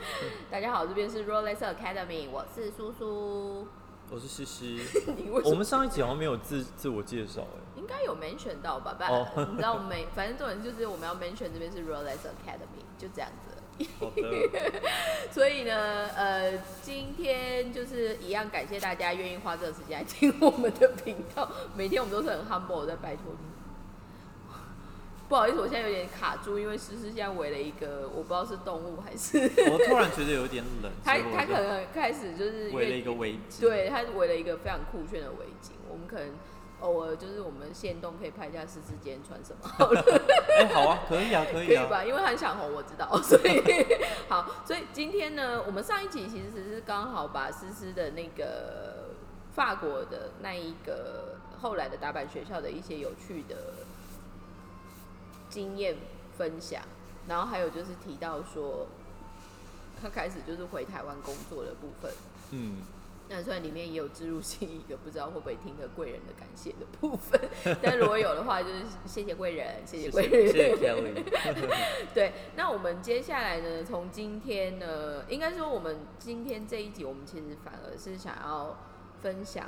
大家好，这边是 Rolex Academy，我是苏苏。我是西西。我们上一集好像没有自自我介绍哎。应该有 mention 到吧？不然哦你知道我们每 反正重点就是我们要 mention 这边是 Rolex Academy，就这样子。好的。所以呢，呃，今天就是一样，感谢大家愿意花这个时间来听我们的频道。每天我们都是很 humble 的在拜托你。不好意思，我现在有点卡住，因为诗诗现在围了一个，我不知道是动物还是我 突然觉得有点冷，他他可能开始就是围了一个围巾。对，他围了一个非常酷炫的围巾。我们可能偶尔就是我们现动可以拍一下诗诗今天穿什么好了。哎、好啊，可以啊，可以啊。可以吧？因为很想红，我知道，所以好，所以今天呢，我们上一集其实是刚好把思思的那个法国的那一个后来的打板学校的一些有趣的经验分享，然后还有就是提到说他开始就是回台湾工作的部分。嗯，那虽然里面也有植入性一个不知道会不会听的贵人的感谢的部分，但如果有的话，就是谢谢贵人，谢谢谢贵人，谢谢谢 Kelly。对，那我们接下来呢，从今天呢，应该说我们今天这一集，我们其实反而是想要分享，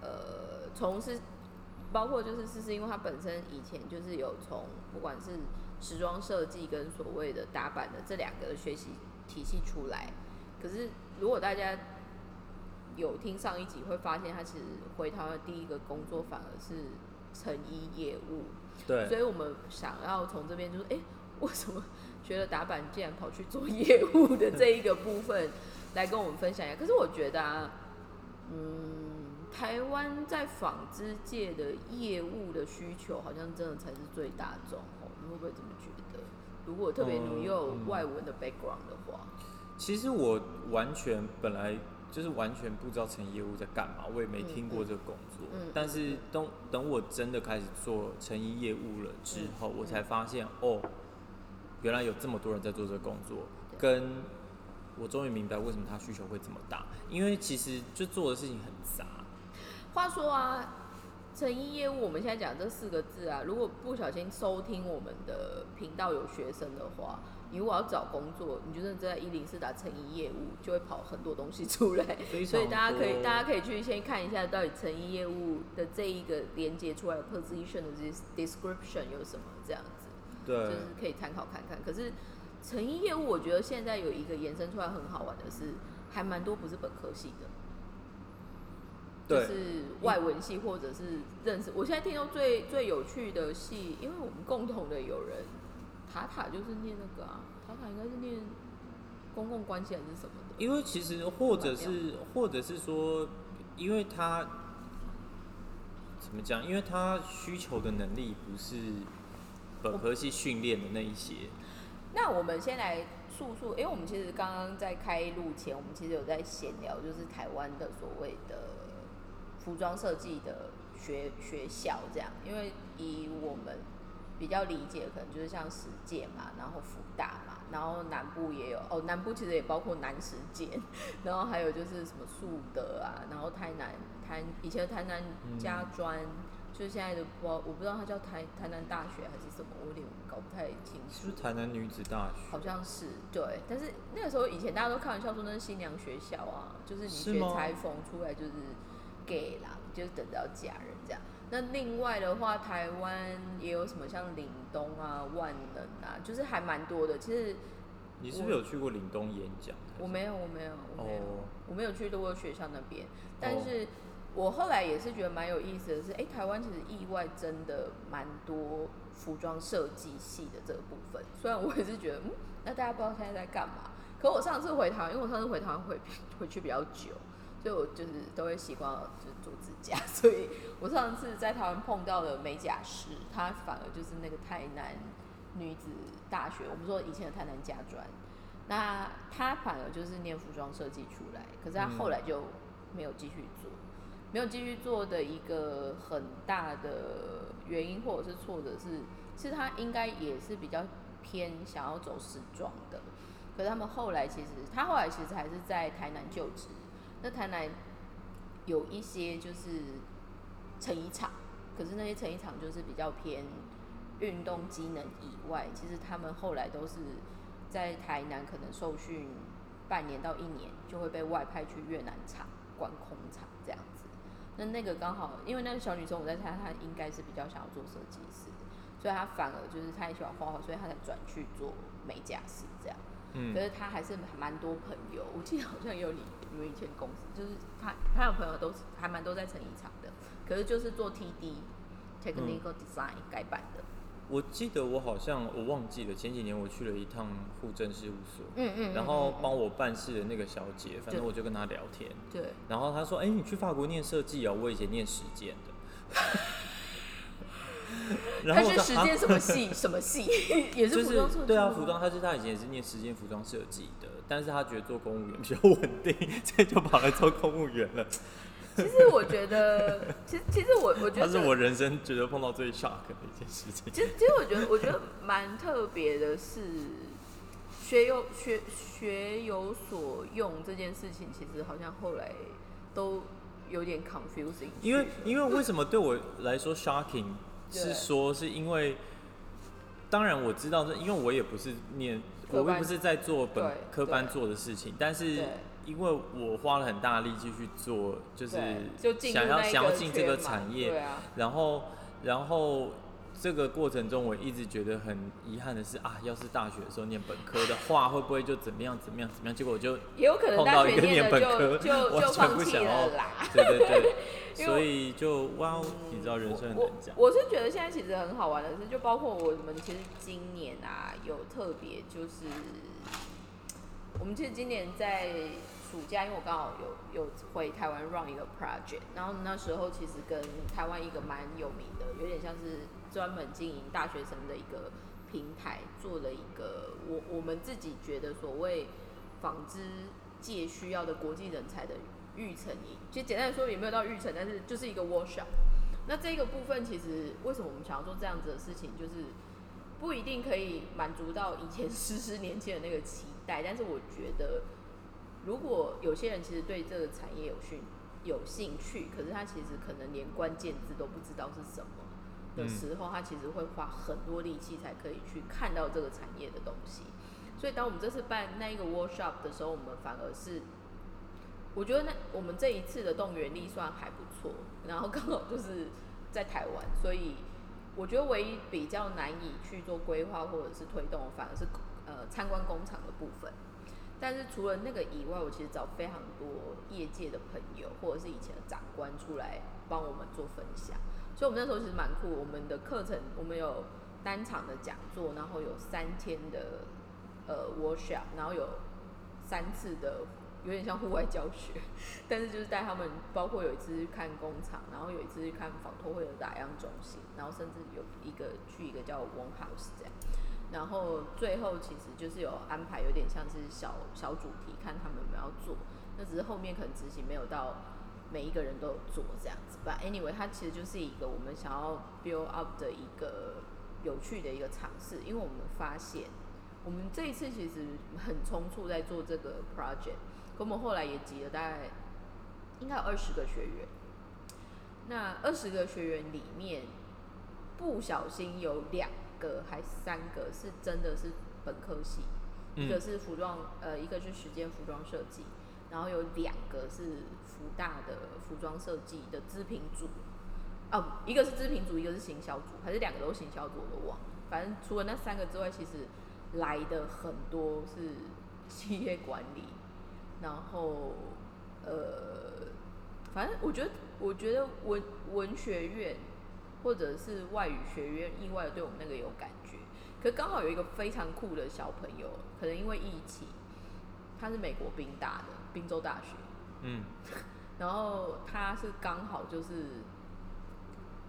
呃，从事包括就是思思，因为他本身以前就是有从不管是时装设计跟所谓的打版的这两个学习体系出来，可是如果大家有听上一集，会发现他其实回台湾的第一个工作反而是成衣业务。对所，以我们想要从这边就是，哎、为什么学了打板竟然跑去做业务的这一个部分来跟我们分享一下？可是我觉得啊，嗯，台湾在纺织界的业务的需求好像真的才是最大众哦，你会不会这么觉得？如果特别你又有嗯外文的 background 的话，其实我完全本来就是完全不知道成业务在干嘛，我也没听过这个工作。但是等等我真的开始做成衣业务了之后，嗯我才发现哦，原来有这么多人在做这个工作，跟我终于明白为什么他需求会这么大，因为其实就做的事情很杂。话说啊，成衣业务我们现在讲这四个字啊，如果不小心收听我们的频道有学生的话，你如果要找工作，你就真的在一零四打成衣业务，就会跑很多东西出来。所以大家可以，大家可以去先看一下，到底成衣业务的这一个连接出来的 position 的这些 description 有什么这样子。对就是，可以参考看看。可是成衣业务，我觉得现在有一个延伸出来很好玩的是，还蛮多不是本科系的，就是外文系或者是认识。我现在听到最最有趣的系，因为我们共同的有人，塔塔就是念那个啊，塔塔应该是念公共关系还是什么的。因为其实或者是或者是说，因为他怎么讲？因为他需求的能力不是本科系训练的那一些。那我们先来诉诉，因为我们其实刚刚在开录前，我们其实有在闲聊，就是台湾的所谓的服装设计的学学校这样，因为以我们比较理解，可能就是像实践嘛，然后福大嘛，然后南部也有哦，南部其实也包括南实践，然后还有就是什么树德啊，然后台南台以前的台南家专。就是现在的我，我不知道它叫台台南大学还是什么，我有点搞不太清楚台南女子大学？好像是对，但是那个时候以前大家都开玩笑说那是新娘学校啊，就是你学裁缝出来就是 gay 啦，就是等着要嫁人这样。那另外的话，台湾也有什么像岭东啊、万能啊，就是还蛮多的。其实你是不是有去过岭东演讲？我没有，我没有，我没有，哦我没有去过学校那边，但是我后来也是觉得蛮有意思的是，哎、台湾其实意外真的蛮多服装设计系的这个部分。虽然我也是觉得，嗯，那大家不知道现在在干嘛。可我上次回台湾，因为我上次回台湾回回 去比较久，所以我就是都会习惯就是做指甲，所以我上次在台湾碰到的美甲师，他反而就是那个台南女子大学，我们说以前的台南家专，那他反而就是念服装设计出来，可是他后来就没有继续做，没有继续做的一个很大的原因或者是挫折是，其实他应该也是比较偏想要走时装的，可是他们后来其实他后来其实还是在台南就职，那台南有一些就是成衣厂，可是那些成衣厂就是比较偏运动机能以外，其实他们后来都是在台南可能受训半年到一年就会被外派去越南厂管空厂这样子。那那个刚好，因为那个小女生，我在猜她应该是比较想要做设计师，所以她反而就是她也喜欢画画，所以她才转去做美甲师这样。嗯可是他还是蛮多朋友，我记得好像也有你你们以前公司，就是他他有朋友都是还蛮多在成衣厂的，可是就是做 TD technical design 改版的。我记得我好像我忘记了，前几年我去了一趟户政事务所，嗯嗯然后帮我办事的那个小姐，反正我就跟她聊天，对，然后她说：“哎、你去法国念设计哦，我以前念实践的。” 然后我说啊是时间什么系？什么系？也是服装设计对啊，服装，他是他以前也是念时间服装设计的，但是他觉得做公务员比较稳定，所以就跑来做公务员了。其实我觉得，其实其实我我觉得他是我人生觉得碰到最 shock 的一件事情。其实，其实我觉得，我觉得蛮特别的是，学有学学有所用这件事情，其实好像后来都有点 confusing。因为因为为什么对我来说 shocking 对是说是因为，当然我知道是因为我也不是念，我又不是在做本科班做的事情，但是因为我花了很大力气去做，就是想要想要进这个产业，啊，然后，然后这个过程中，我一直觉得很遗憾的是啊，要是大学的时候念本科的话，会不会就怎么样怎么样怎么样？结果我就也有可能碰大学到一个念本科，就完全 就放弃不想要了啦。对对对，所以就哇哦，你知道人生很我难讲。我是觉得现在其实很好玩的是，就包括我们其实今年啊有特别就是，我们其实今年在暑假，因为我刚好有有回台湾 run 一个 project，然后那时候其实跟台湾一个蛮有名的，有点像是专门经营大学生的一个平台，做了一个我我们自己觉得所谓纺织界需要的国际人才的育成营。其实简单来说也没有到育成，但是就是一个 workshop。那这个部分其实为什么我们想要做这样子的事情，就是不一定可以满足到以前十十年前的那个期待，但是我觉得如果有些人其实对这个产业有兴有兴趣，可是他其实可能连关键字都不知道是什么的时候，他其实会花很多力气才可以去看到这个产业的东西。所以当我们这次办那一个 workshop 的时候，我们反而是我觉得那我们这一次的动员力算还不错，然后刚好就是在台湾，所以我觉得唯一比较难以去做规划或者是推动，反而是呃参观工厂的部分。但是除了那个以外，我其实找非常多业界的朋友或者是以前的长官出来帮我们做分享，所以我们那时候其实蛮酷。我们的课程我们有单场的讲座，然后有三天的呃 workshop，然后有三次的有点像户外教学，但是就是带他们，包括有一次去看工厂，然后有一次去看纺托会的打样中心，然后甚至有一个去一个叫 One House 这样，然后最后其实就是有安排有点像是小小主题，看他们有没有要做，那只是后面可能执行没有到每一个人都有做这样子，But anyway，它其实就是一个我们想要 build up 的一个有趣的一个尝试，因为我们发现。我们这一次其实很匆促在做这个 project，可我们后来也集了大概应该有二十个学员。那二十个学员里面，不小心有两个还三个是真的是本科系，一个嗯是服装，呃，一个是时间服装设计，然后有两个是福大的服装设计的资品组，哦，一个是资品组，一个是行销组，还是两个都是行销组，我都忘了。反正除了那三个之外，其实来的很多是企业管理，然后呃，反正我觉得，我觉得文文学院或者是外语学院，意外的对我们那个有感觉。可刚好有一个非常酷的小朋友，可能因为疫情，他是美国宾大的宾州大学，嗯然后他是刚好就是，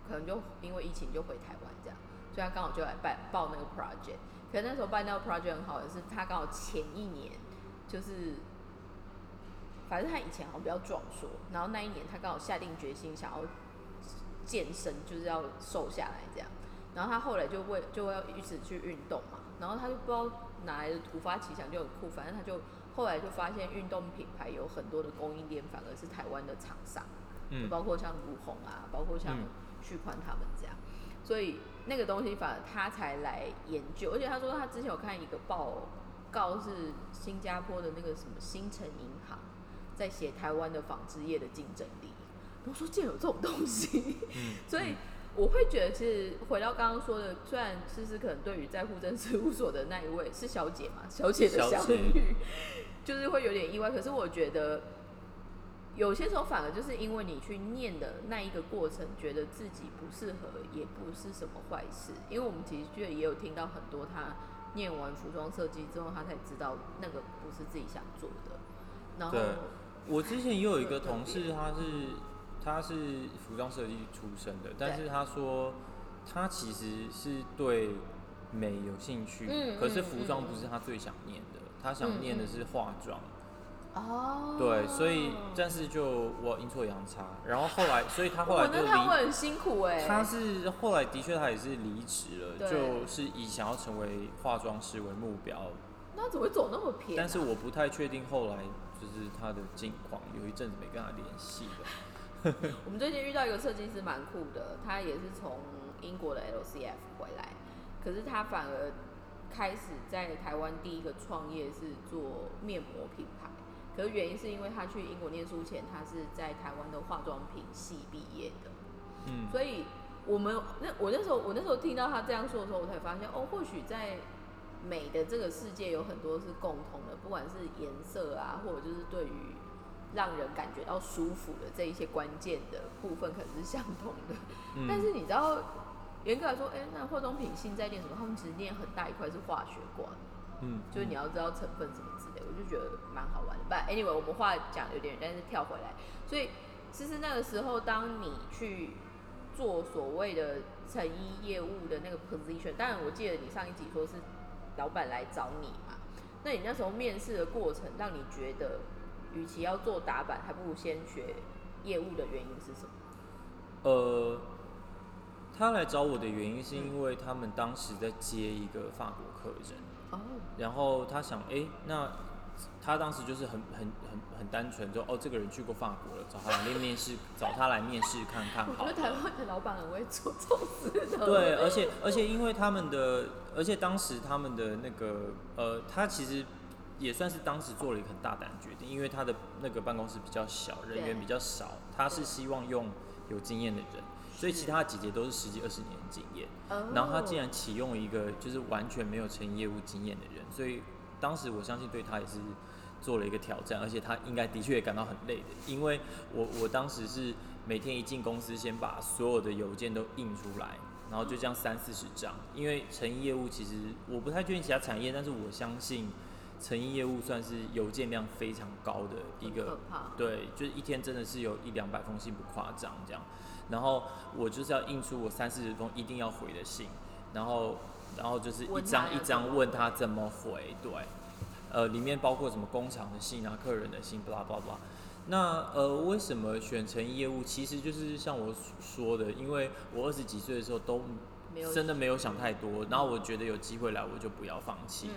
可能就因为疫情就回台湾这样，所以他刚好就来办报那个 project。可是那时候办那个 project 很好的是，他刚好前一年就是，反正他以前好像比较壮硕，然后那一年他刚好下定决心想要健身，就是要瘦下来这样。然后他后来就为就要一直去运动嘛，然后他就不知道哪来的突发奇想就很酷，反正他就后来就发现运动品牌有很多的供应链反而是台湾的厂商，就嗯包括像卢红啊，包括像嗯。旭宽他们这样，所以那个东西反而他才来研究，而且他说他之前有看一个报告是新加坡的那个什么新城银行在写台湾的纺织业的竞争力。我说竟然有这种东西，所以我会觉得，其实回到刚刚说的，虽然思思可能对于在户政事务所的那一位是小姐嘛，小姐的相遇，就是会有点意外。可是我觉得。有些时候反而就是因为你去念的那一个过程，觉得自己不适合，也不是什么坏事。因为我们其实也有听到很多他念完服装设计之后，他才知道那个不是自己想做的。然后，我之前也有一个同事，他是他是服装设计出身的，但是他说他其实是对美有兴趣，可是服装不是他最想念的，他想念的是化妆。哦，对，所以但是就我阴错阳差，然后后来，所以他后来就离，他会很辛苦哎。他是后来的确他也是离职了，就是以想要成为化妆师为目标。那怎么会走那么偏？但是我不太确定后来就是他的近况，有一阵子没跟他联系了。我们最近遇到一个设计师蛮酷的，他也是从英国的 LCF 回来，可是他反而开始在台湾第一个创业是做面膜品牌。可是原因是因为他去英国念书前，他是在台湾的化妆品系毕业的，嗯，所以我们那我那时候我那时候听到他这样说的时候，我才发现哦，或许在美的这个世界有很多是共同的，不管是颜色啊，或者就是对于让人感觉到舒服的这一些关键的部分，可能是相同的。但是你知道，严格来说，哎，那化妆品现在念什么？他们其实念很大一块是化学馆，嗯，就是你要知道成分什么之类，我就觉得蛮好玩的。But anyway，我们话讲有点，但是跳回来，所以其实那个时候，当你去做所谓的成衣业务的那个 position，当然我记得你上一集说是老板来找你嘛，那你那时候面试的过程，让你觉得与其要做打板，还不如先学业务的原因是什么？呃，他来找我的原因是因为他们当时在接一个法国客人，哦，然后他想，哎，那。他当时就是很很很很单纯，就哦，这个人去过法国了，找他来面面试，找他来面试看看。我觉得台湾的老板很会做这种事的。对，而且而且因为他们的，而且当时他们的那个呃，他其实也算是当时做了一个很大胆的决定，因为他的那个办公室比较小，人员比较少，他是希望用有经验的人，所以其他姐姐都是十几二十年经验，然后他竟然启用一个就是完全没有成业务经验的人，所以当时我相信对他也是。做了一个挑战，而且他应该的确也感到很累的，因为我我当时是每天一进公司，先把所有的邮件都印出来，然后就这样三四十张。因为成衣业务其实我不太确定其他产业，但是我相信成衣业务算是邮件量非常高的一个，对，就是一天真的是有一两百封信不夸张这样。然后我就是要印出我三四十封一定要回的信，然后然后就是一张一张问他怎么回，对。呃，里面包括什么工厂的信啊、客人的信，巴拉巴拉。那呃，为什么选成业务？其实就是像我说的，因为我二十几岁的时候都真的没有想太多，然后我觉得有机会来，我就不要放弃。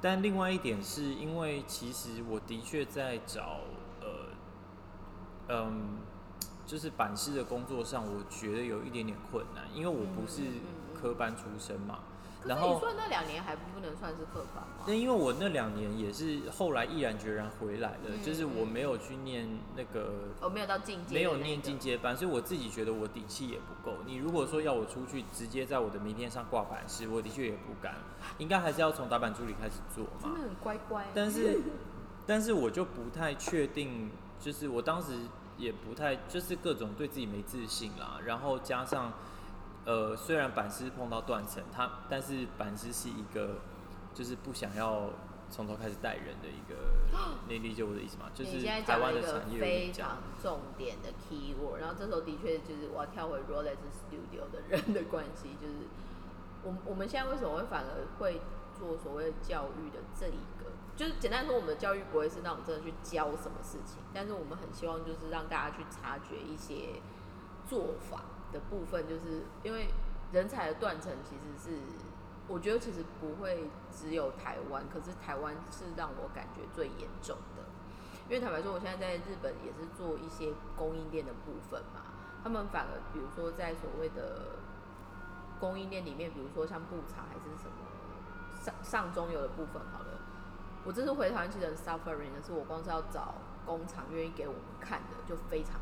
但另外一点是因为，其实我的确在找呃嗯，就是版师的工作上，我觉得有一点点困难，因为我不是科班出身嘛。然后你说那两年还不能算是课班吗？那因为我那两年也是后来毅然决然回来的，就是我没有去念那个，我没有到进阶，没有念进阶班，所以我自己觉得我底气也不够。你如果说要我出去直接在我的名片上挂板师，我的确也不敢，应该还是要从打板助理开始做嘛。真的很乖乖。但是，但是我就不太确定，就是我当时也不太，就是各种对自己没自信啦，然后加上。呃，虽然板师碰到断层，他但是板师是一个就是不想要从头开始带人的一个，你理解我的意思吗？就是台湾的产业非常重点的 key word，然后这时候的确就是我要跳回 Rolex Studio 的人的关系，就是我我们现在为什么会反而会做所谓教育的这一个，就是简单说，我们的教育不会是那种真的去教什么事情，但是我们很希望就是让大家去察觉一些做法。的部分就是因为人才的断层，其实是我觉得其实不会只有台湾，可是台湾是让我感觉最严重的。因为坦白说，我现在在日本也是做一些供应链的部分嘛，他们反而比如说在所谓的供应链里面，比如说像布厂还是什么上上中游的部分好了，我这次回台湾其实 suffering 的是，我光是要找工厂愿意给我们看的就非常。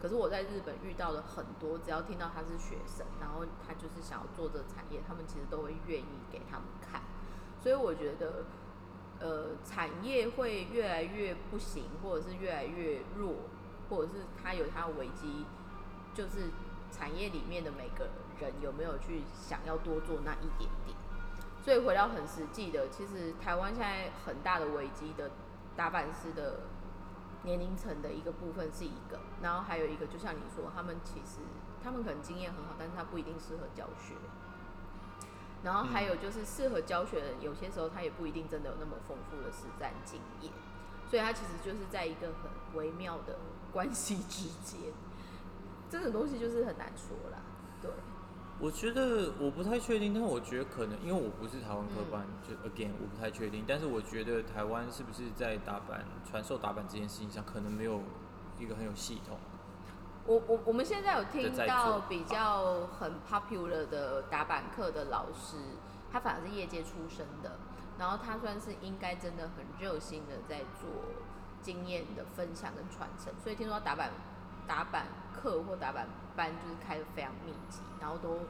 可是我在日本遇到了很多，只要听到他是学生，然后他就是想要做这产业，他们其实都会愿意给他们看。所以我觉得，呃，产业会越来越不行，或者是越来越弱，或者是它有它的危机，就是产业里面的每个人有没有去想要多做那一点点。所以回到很实际的，其实台湾现在很大的危机的打板师的年龄层的一个部分是一个，然后还有一个，就像你说，他们其实他们可能经验很好，但是他不一定适合教学。然后还有就是适合教学的，有些时候他也不一定真的有那么丰富的实战经验，所以他其实就是在一个很微妙的关系之间，这种东西就是很难说啦。对，我觉得我不太确定，但是我觉得可能因为我不是台湾科班，就 again 我不太确定，但是我觉得台湾是不是在打板传授打板这件事情上，可能没有一个很有系统。我我我们现在有听到比较很 popular 的打板课的老师，他反而是业界出身的，然后他算是应该真的很热心的在做经验的分享跟传承，所以听说打板打板课或打板班就是开的非常密集，然后都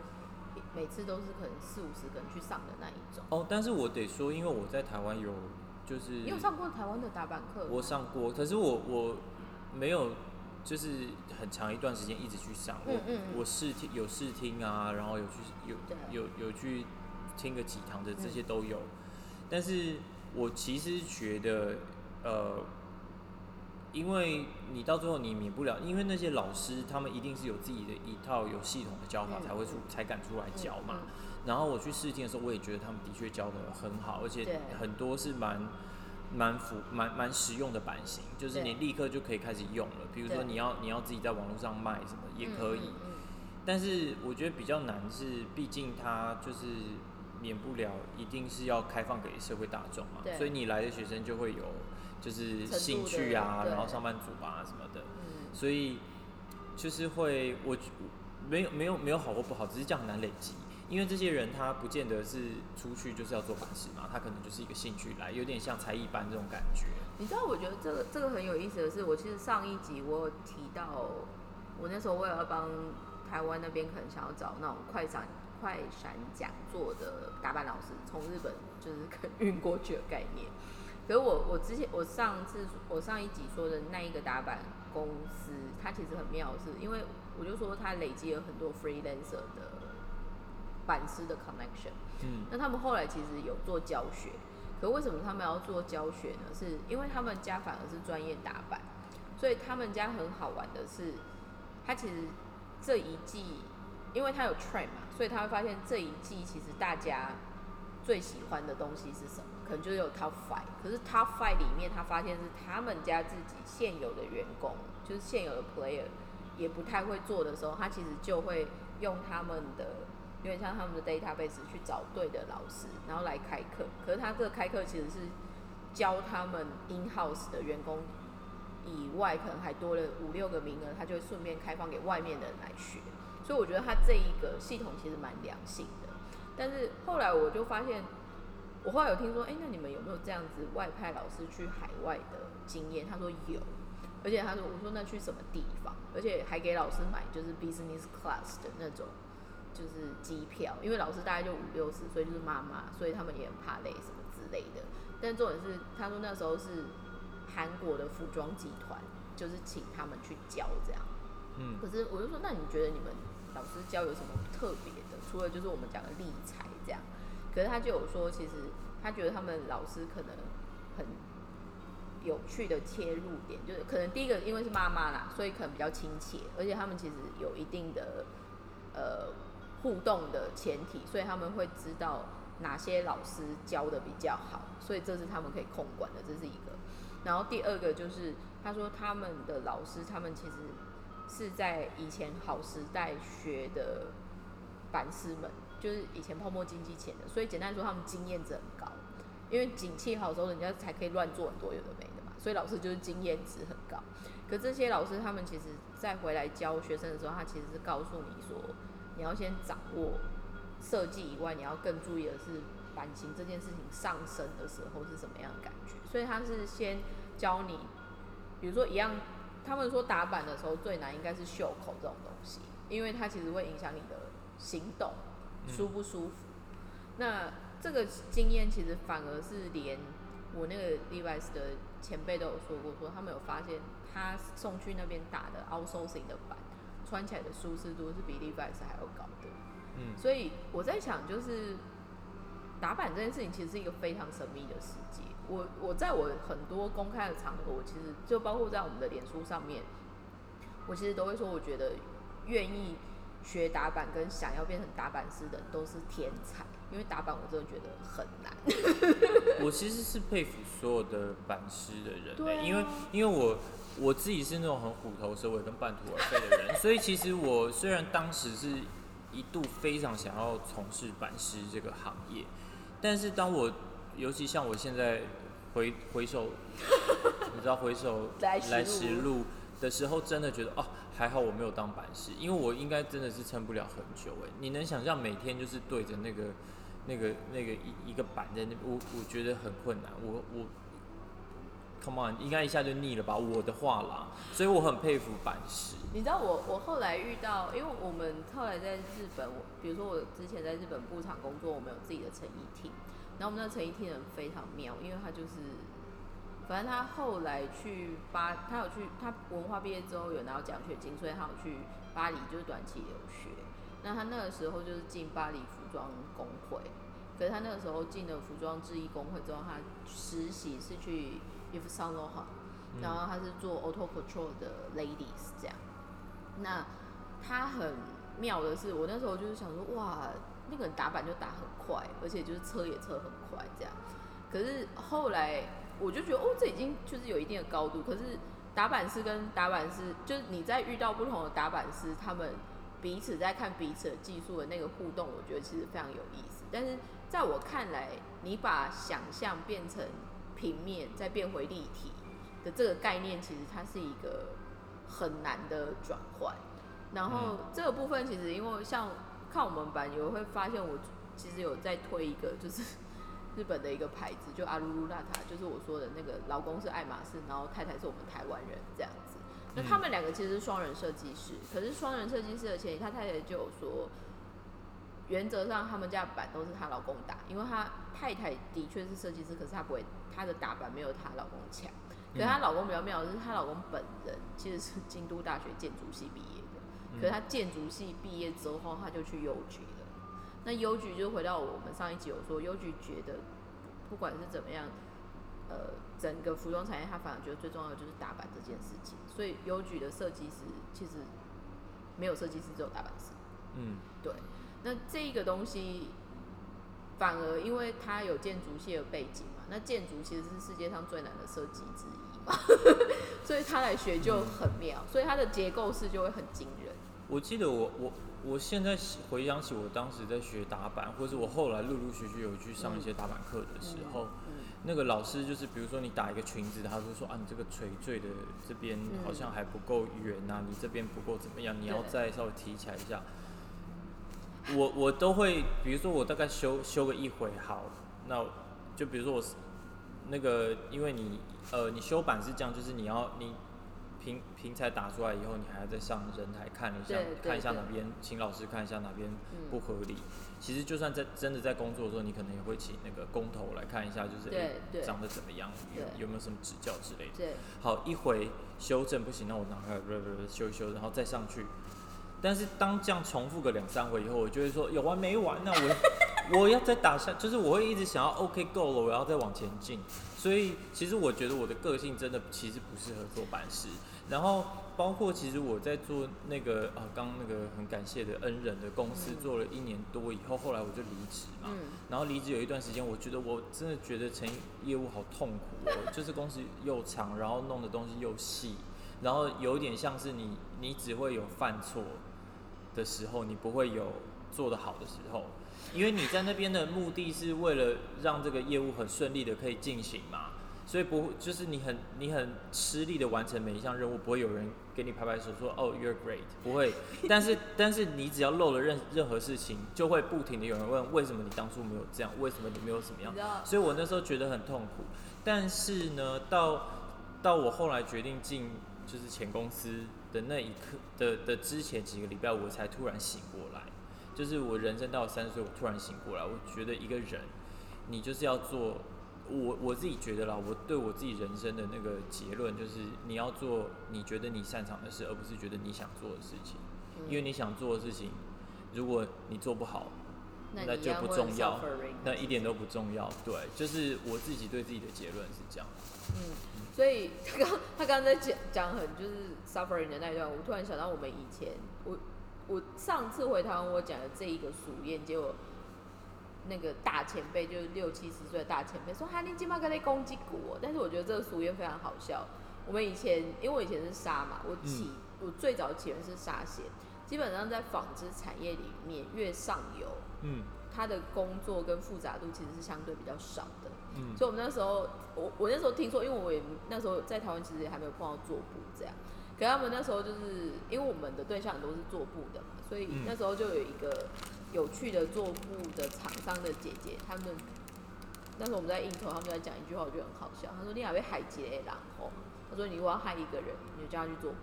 每次都是可能四五十个人去上的那一种。哦，但是我得说，因为我在台湾有就是你有上过台湾的打板课？我上过，可是我我没有。就是很长一段时间一直去上，我我试听有试听啊，然后有去有有有去听个几堂的这些都有，但是我其实觉得呃，因为你到最后你免不了，因为那些老师他们一定是有自己的一套有系统的教法才会出才敢出来教嘛，然后我去试听的时候，我也觉得他们的确教的很好，而且很多是蛮。蛮符蛮蛮实用的版型，就是你立刻就可以开始用了。比如说你要你要自己在网络上卖什么也可以，但是我觉得比较难是，毕竟它就是免不了一定是要开放给社会大众嘛，所以你来的学生就会有就是兴趣啊，然后上班族啊什么的，所以就是会我没有没有没有好或不好，只是这样很难累积。因为这些人他不见得是出去就是要做法事嘛，他可能就是一个兴趣来，有点像才艺班这种感觉。你知道，我觉得这个这个很有意思的是，我其实上一集我有提到，我那时候为了要帮台湾那边可能想要找那种快闪快闪讲座的打扮老师，从日本就是 运过去的概念。可是我我之前我上次我上一集说的那一个打板公司，它其实很妙，是因为我就说它累积了很多 freelancer 的。板师的 connection，嗯，那他们后来其实有做教学，可为什么他们要做教学呢？是因为他们家反而是专业打板，所以他们家很好玩的是，他其实这一季，因为他有 train 嘛，所以他会发现这一季其实大家最喜欢的东西是什么？可能就是有 top five，可是 top five 里面他发现是他们家自己现有的员工，就是现有的 player 也不太会做的时候，他其实就会用他们的。有点像他们的 database 去找对的老师，然后来开课。可是他这个开课其实是教他们 in house 的员工以外，可能还多了五六个名额，他就顺便开放给外面的人来学。所以我觉得他这一个系统其实蛮良性的。但是后来我就发现，我后来有听说，哎，那你们有没有这样子外派老师去海外的经验？他说有，而且他说，我说那去什么地方？而且还给老师买就是 business class 的那种。就是机票，因为老师大概就五六十岁，就是妈妈，所以他们也很怕累什么之类的。但重点是，他说那时候是韩国的服装集团，就是请他们去教这样。嗯。可是我就说，那你觉得你们老师教有什么特别的？除了就是我们讲的理财这样，可是他就有说，其实他觉得他们老师可能很有趣的切入点，就是可能第一个因为是妈妈啦，所以可能比较亲切，而且他们其实有一定的呃。互动的前提，所以他们会知道哪些老师教的比较好，所以这是他们可以控管的，这是一个。然后第二个就是，他说他们的老师，他们其实是在以前好时代学的板师们，就是以前泡沫经济前的，所以简单说，他们经验值很高。因为景气好的时候，人家才可以乱做很多有的没的嘛，所以老师就是经验值很高。可这些老师，他们其实在回来教学生的时候，他其实是告诉你说。你要先掌握设计以外，你要更注意的是版型这件事情上升的时候是什么样的感觉。所以他是先教你，比如说一样，他们说打板的时候最难应该是袖口这种东西，因为它其实会影响你的行动舒不舒服。那这个经验其实反而是连我那个 Levi's 的前辈都有说过，说他们有发现他送去那边打的 outsourcing 的版，穿起来的舒适度是比 Levi's 还要高的。嗯，所以我在想，就是打板这件事情其实是一个非常神秘的世界。我我在我很多公开的场合，我其实就包括在我们的脸书上面，我其实都会说，我觉得愿意学打板跟想要变成打板师的人都是天才，因为打板我真的觉得很难。我其实是佩服所有的板师的人、对啊因为因为我我自己是那种很虎头蛇尾跟半途而废的人，所以其实我虽然当时是一度非常想要从事板师这个行业，但是当我尤其像我现在回回首，你知道回首来时路的时候，真的觉得哦，还好我没有当板师，因为我应该真的是撑不了很久哎。你能想象每天就是对着那个那个那个一一个板在那，我我觉得很困难，我我。Come on，应该一下就腻了吧？我的话啦，所以我很佩服板师。你知道我我后来遇到，因为我们后来在日本，我比如说我之前在日本布厂工作，我们有自己的成衣厅，然后我们那成衣厅人非常妙，因为他就是，反正他后来去巴，他有去他文化毕业之后有拿到奖学金，所以他有去巴黎就是短期留学。那他那个时候就是进巴黎服装工会，可是他那个时候进了服装制衣工会之后，他实习是去 Yves Saint Laurent，嗯然后他是做 auto control 的 ladies 这样。那他很妙的是，我那时候就是想说，哇，那个人打板就打很快，而且就是车也车很快这样。可是后来我就觉得，哦，这已经就是有一定的高度。可是打板师跟打板师，就是你在遇到不同的打板师，他们彼此在看彼此的技术的那个互动，我觉得其实非常有意思。但是在我看来，你把想象变成平面，再变回立体的这个概念，其实它是一个很难的转换。然后这个部分其实因为像看我们版，也会发现我其实有在推一个，就是日本的一个牌子，就阿鲁鲁娜塔，就是我说的那个老公是爱马仕，然后太太是我们台湾人这样子。那他们两个其实是双人设计师，可是双人设计师的前提，他太太就有说，原则上他们家的板都是她老公打，因为她太太的确是设计师，可是她不会，她的打板没有她老公强。可是她老公比较妙的是，她老公本人其实是京都大学建筑系毕业的，可是他建筑系毕业之后，他就去邮局了。那邮局就回到我们上一集有说，邮局觉得不管是怎么样，呃，整个服装产业，他反而觉得最重要的就是打板这件事情。所以邮局的设计师其实没有设计师，只有打板师。嗯，对，那这一个东西反而因为它有建筑系的背景嘛，那建筑其实是世界上最难的设计之一嘛，所以他来学就很妙，所以它的结构式就会很惊人。我记得我我我现在回想起我当时在学打板，或者我后来陆陆续续有去上一些打板课的时候，嗯那个老师就是比如说你打一个裙子，他就说啊你这个垂坠的这边嗯。好像还不够圆啊，你这边不够怎么样，你要再稍微提起来一下。我我都会，比如说我大概修修个一回好，那就比如说我是那个，因为你呃你修板是这样，就是你要你平平台打出来以后，你还要再上人台看一下看一下哪边，请老师看一下哪边嗯不合理。其实就算在真的在工作的时候，你可能也会请那个工头来看一下，就是长得怎么样，有有没有什么指教之类的。对，好，一回修正不行，那我拿开不不不修一修，然后再上去。但是当这样重复个两三回以后，我就会说有完没完？那我 我要再打下，就是我会一直想要 OK 够了，我要再往前进。所以其实我觉得我的个性真的其实不适合做板师。然后包括其实我在做那个啊，刚那个很感谢的恩人的公司嗯做了一年多以后，后来我就离职嘛。嗯。然后离职有一段时间，我觉得我真的觉得成业务好痛苦哦，就是公司又长，然后弄的东西又细，然后有点像是你你只会有犯错的时候，你不会有做得好的时候，因为你在那边的目的是为了让这个业务很顺利的可以进行嘛，所以不就是你很你很吃力的完成每一项任务，不会有人给你拍拍手说哦 you're great，不会。但是但是你只要漏了任任何事情，就会不停的有人问为什么你当初没有这样，为什么你没有怎么样？所以我那时候觉得很痛苦。但是呢，到到我后来决定进就是前公司的那一刻的的之前几个礼拜，我才突然醒过来。就是我人生到三十岁，我突然醒过来，我觉得一个人，你就是要做，我我自己觉得啦，我对我自己人生的那个结论就是，你要做你觉得你擅长的事，而不是觉得你想做的事情。因为你想做的事情，如果你做不好，那就不重要，那一点都不重要。对，就是我自己对自己的结论是这样。嗯，所以他刚他刚刚在讲讲很就是 suffering 的那一段，我突然想到我们以前我。我上次回台湾，我讲的这一个俗谚，结果那个大前辈，就是六七十岁的大前辈说：“哈，你今嘛跟你攻击我。”但是我觉得这个俗谚非常好笑。我们以前，因为我以前是沙嘛，我起我最早起源是沙线，基本上在纺织产业里面，越上游，嗯，它的工作跟复杂度其实是相对比较少的。嗯，所以我们那时候，我我那时候听说，因为我也那时候在台湾，其实也还没有碰到做布这样。可他们那时候就是因为我们的对象都是做布的嘛，所以那时候就有一个有趣的做布的厂商的姐姐，他们那时候我们在应酬，他们就在讲一句话，我觉得很好笑。他说：“你还会海劫狼哦？”他说：“你如果要害一个人，你就叫他去做布；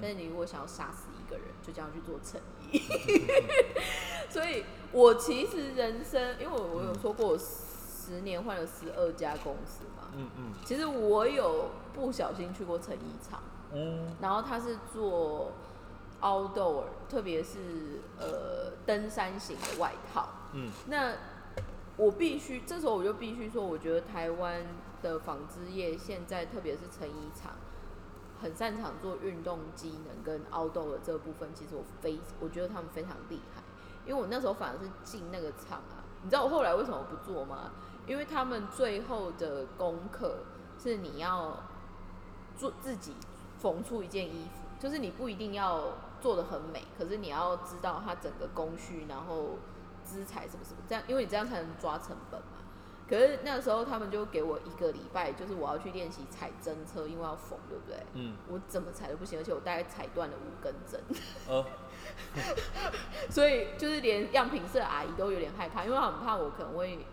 但是你如果想要杀死一个人，就叫他去做衬衣。”所以，我其实人生，因为我我有说过，我十年换了十二家公司嘛。嗯嗯。其实我有不小心去过衬衣厂。嗯，然后他是做 outdoor，特别是呃登山型的外套。嗯，那我必须这时候我就必须说，我觉得台湾的纺织业现在，特别是成衣厂，很擅长做运动机能跟 outdoor 的这部分。其实我非我觉得他们非常厉害，因为我那时候反而是进那个厂啊。你知道我后来为什么不做吗？因为他们最后的功课是你要做自己。缝出一件衣服，就是你不一定要做的很美，可是你要知道它整个工序，然后资材什么什么这样，因为你这样才能抓成本嘛。可是那时候他们就给我一个礼拜，就是我要去练习踩针车，因为要缝，对不对？嗯。我怎么踩都不行，而且我大概踩断了五根针。哦。所以就是连样品社阿姨都有点害怕，因为她很怕我可能会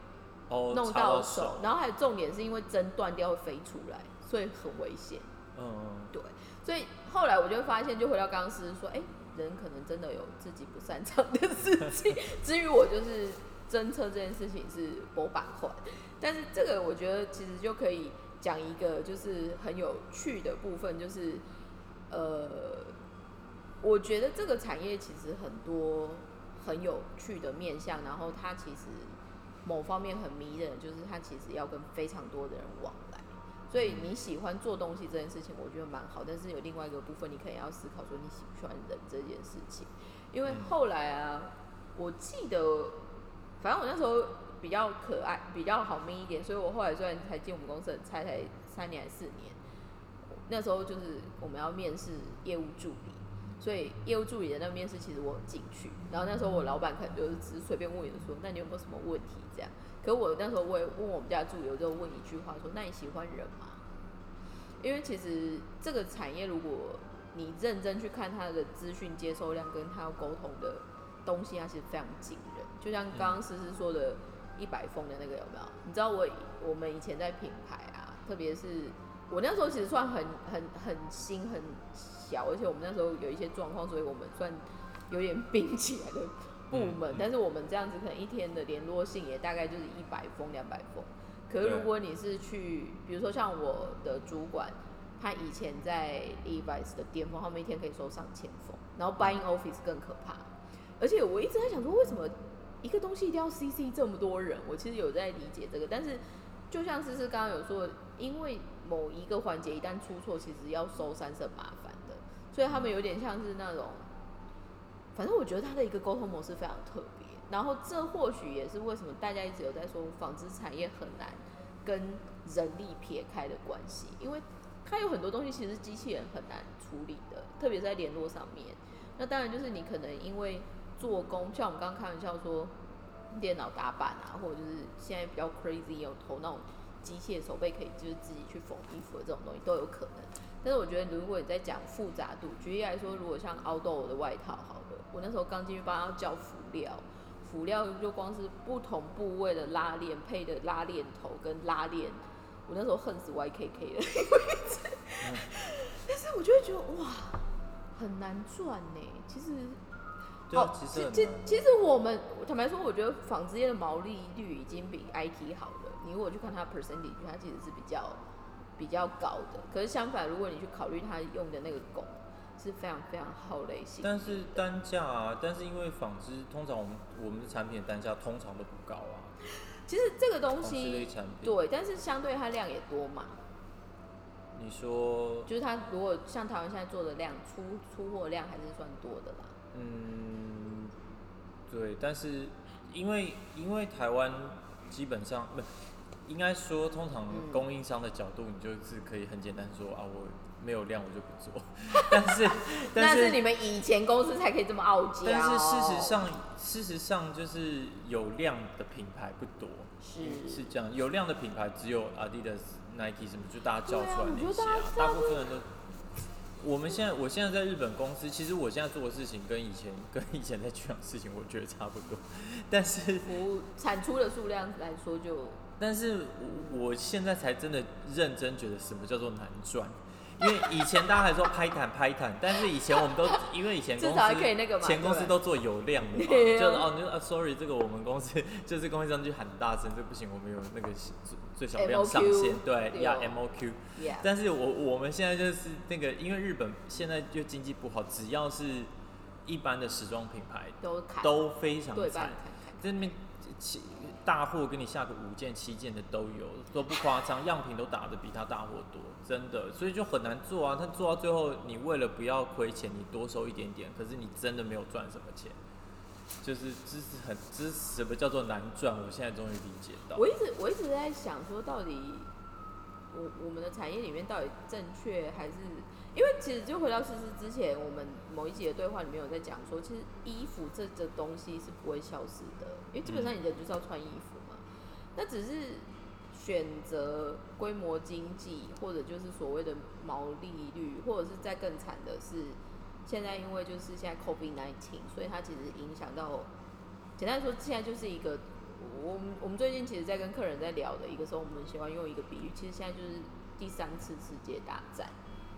弄到手，然后还有重点是因为针断掉会飞出来，所以很危险。嗯。对。所以后来我就发现，就回到刚刚是说，哎，人可能真的有自己不擅长的事情。至于我就是侦测这件事情是薄板块，但是这个我觉得其实就可以讲一个就是很有趣的部分，就是呃，我觉得这个产业其实很多很有趣的面向，然后它其实某方面很迷人，就是它其实要跟非常多的人往。所以你喜欢做东西这件事情，我觉得蛮好。但是有另外一个部分，你可能要思考说你喜不喜欢人这件事情。因为后来啊，我记得，反正我那时候比较可爱，比较好命一点，所以我后来虽然才进我们公司，才才三年还是四年，那时候就是我们要面试业务助理，所以业务助理的那个面试其实我进去，然后那时候我老板可能就是只是随便问你说，那你有没有什么问题这样？可我那时候我也问我们家助理，我就问一句话说：“那你喜欢人吗？”因为其实这个产业，如果你认真去看它的资讯接收量跟它要沟通的东西，它其实非常惊人。就像刚刚思思说的，一百封的那个有没有？你知道我我们以前在品牌啊，特别是我那时候其实算很很很新很小，而且我们那时候有一些状况，所以我们算有点 冰起来的。部门，但是我们这样子可能一天的联络信也大概就是一百封、两百封。可是如果你是去，比如说像我的主管，他以前在 Levi's 的巅峰，他们一天可以收上千封。然后 Buying Office 更可怕。而且我一直在想说，为什么一个东西一定要 CC 这么多人？我其实有在理解这个，但是就像思思刚刚有说，因为某一个环节一旦出错，其实要收三是很麻烦的，所以他们有点像是那种。反正我觉得他的一个沟通模式非常特别，然后这或许也是为什么大家一直有在说纺织产业很难跟人力撇开的关系，因为它有很多东西其实机器人很难处理的，特别在联络上面。那当然就是你可能因为做工，像我们刚刚开玩笑说电脑打板啊，或者就是现在比较 crazy 有投那种机械手背可以就是自己去缝衣服的这种东西都有可能。但是我觉得如果你在讲复杂度，举例来说，如果像凹豆的外套好了，我那时候刚进去帮他叫辅料，辅料就光是不同部位的拉链配的拉链头跟拉链，我那时候恨死 YKK 了，但是我就会觉得哇，很难赚呢。其实，对啊，其实其其实我们坦白说，我觉得纺织业的毛利率已经比 IT 好了。你如果去看它 percentage，它其实是比较比较高的。可是相反，如果你去考虑它用的那个汞，是非常非常耗类型。但是单价啊，但是因为纺织通常我们我们的产品的单价通常都不高啊。其实这个东西产品，对，但是相对它量也多嘛。你说，就是它如果像台湾现在做的量，出出货量还是算多的啦。嗯，对，但是因为因为台湾基本上不，应该说通常嗯供应商的角度，你就是可以很简单说啊，我没有量我就不做。但是但是是你们以前公司才可以这么傲娇。但是事实上事实上就是有量的品牌不多，是是这样，有量的品牌只有 Adidas、Nike 什么，就大家叫出来那些啊，得大部分人都。我们现在，我现在在日本公司，其实我现在做的事情跟以前 跟以前在剧场事情，我觉得差不多。但是，服务产出的数量来说就，但是我我现在才真的认真觉得什么叫做难赚，因为以前大家还说拍坦拍坦，但是以前我们都因为以前公司前公司都做有量的嘛，就是哦，你说啊，sorry，这个我们公司就是供应商就喊大声，这不行，我们有那个最最小量 MOQ 上限，对，对要哦 MOQ。但是我我们现在就是那个，因为日本现在就经济不好，只要是一般的时装品牌都都非常惨。在那边起大货给你下个五件七件的都有，都不夸张，样品都打的比他大货多，真的，所以就很难做啊。他做到最后，你为了不要亏钱，你多收一点点，可是你真的没有赚什么钱，就是这是很这是什么叫做难赚？我现在终于理解到。我一直我一直在想说，到底我我们的产业里面到底正确还是？因为其实就回到事实之前，我们某一集的对话里面有在讲说，其实衣服这这东西是不会消失的，因为基本上你人就是要穿衣服嘛。那只是选择规模经济，或者就是所谓的毛利率，或者是再更惨的是，现在因为就是现在 COVID 1 9所以它其实影响到，简单说，现在就是一个我们我们最近其实，在跟客人在聊的一个时候，我们喜欢用一个比喻，其实现在就是第三次世界大战。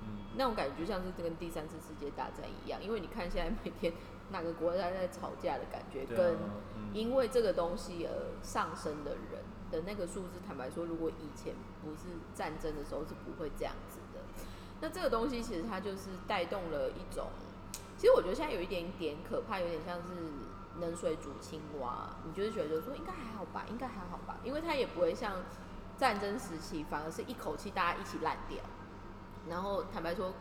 嗯那种感觉就像是跟第三次世界大战一样，因为你看现在每天哪个国家在吵架的感觉，啊跟嗯因为这个东西而上升的人的那个数字，坦白说，如果以前不是战争的时候，是不会这样子的。那这个东西其实它就是带动了一种，其实我觉得现在有一点点可怕，有点像是冷水煮青蛙，你就是觉得说应该还好吧，应该还好吧，因为它也不会像战争时期，反而是一口气大家一起烂掉。然后坦白说，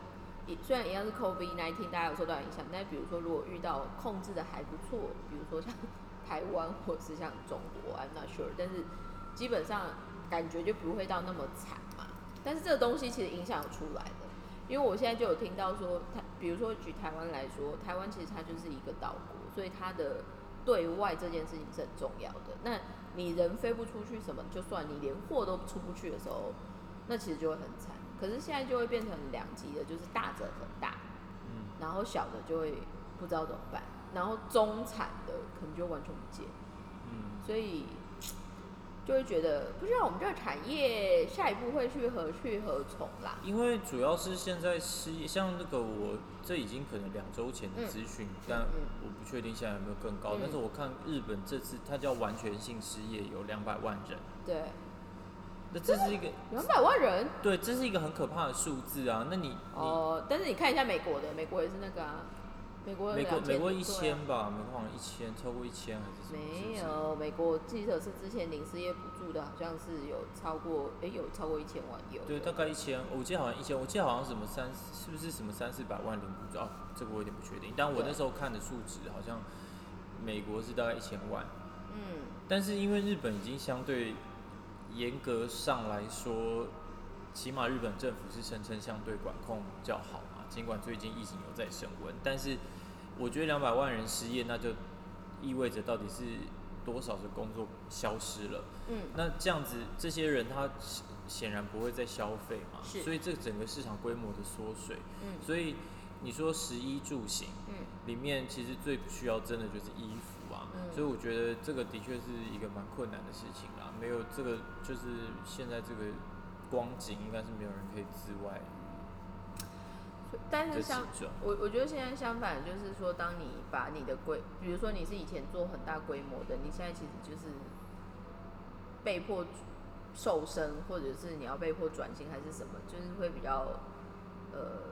也虽然一样是 COVID 1 9大家有受到影响，但比如说如果遇到控制的还不错，比如说像 台湾或者是像中国，I'm not sure，但是基本上感觉就不会到那么惨嘛。但是这个东西其实影响出来的，因为我现在就有听到说，台比如说举台湾来说，台湾其实它就是一个岛国，所以它的对外这件事情是很重要的。那你人飞不出去什么，就算你连货都出不去的时候，那其实就会很惨。可是现在就会变成两极的，就是大者很大，嗯。然后小的就会不知道怎么办，然后中产的可能就完全不见，嗯，所以就会觉得不知道我们这个产业下一步会去何去何从啦。因为主要是现在失业，像那个我这已经可能两周前的资讯，但嗯我不确定现在有没有更高。嗯。但是我看日本这次它叫完全性失业有两百万人，对，那这是一个 两百万人对，这是一个很可怕的数字啊。那你你哦、但是你看一下美国的，美国也是那个啊，美国有美国2000美国一千吧，美国好像一千，超过一千还是什么？没有，美国记者是之前领失业补助的，好像是有超过，哎、有超过一千万，有。对，大概一千，我记得好像一千，我记得好像什么三，是不是什么三四百万领补助？哦，这个我有点不确定。但我那时候看的数值好像美国是大概一千万，嗯，但是因为日本已经相对严格上来说，起码日本政府是声称相对管控较好嘛。尽管最近疫情有在升温，但是我觉得两百万人失业，那就意味着到底是多少的工作消失了。嗯，那这样子，这些人他显显然不会再消费嘛，是所以这整个市场规模的缩水。嗯所以你说食衣住行嗯里面，其实最需要真的就是衣服啊。嗯所以我觉得这个的确是一个蛮困难的事情啦。没有这个，就是现在这个光景，应该是没有人可以自外于但是相。我我觉得现在相反，就是说，当你把你的规，比如说你是以前做很大规模的，你现在其实就是被迫瘦身，或者是你要被迫转型，还是什么，就是会比较呃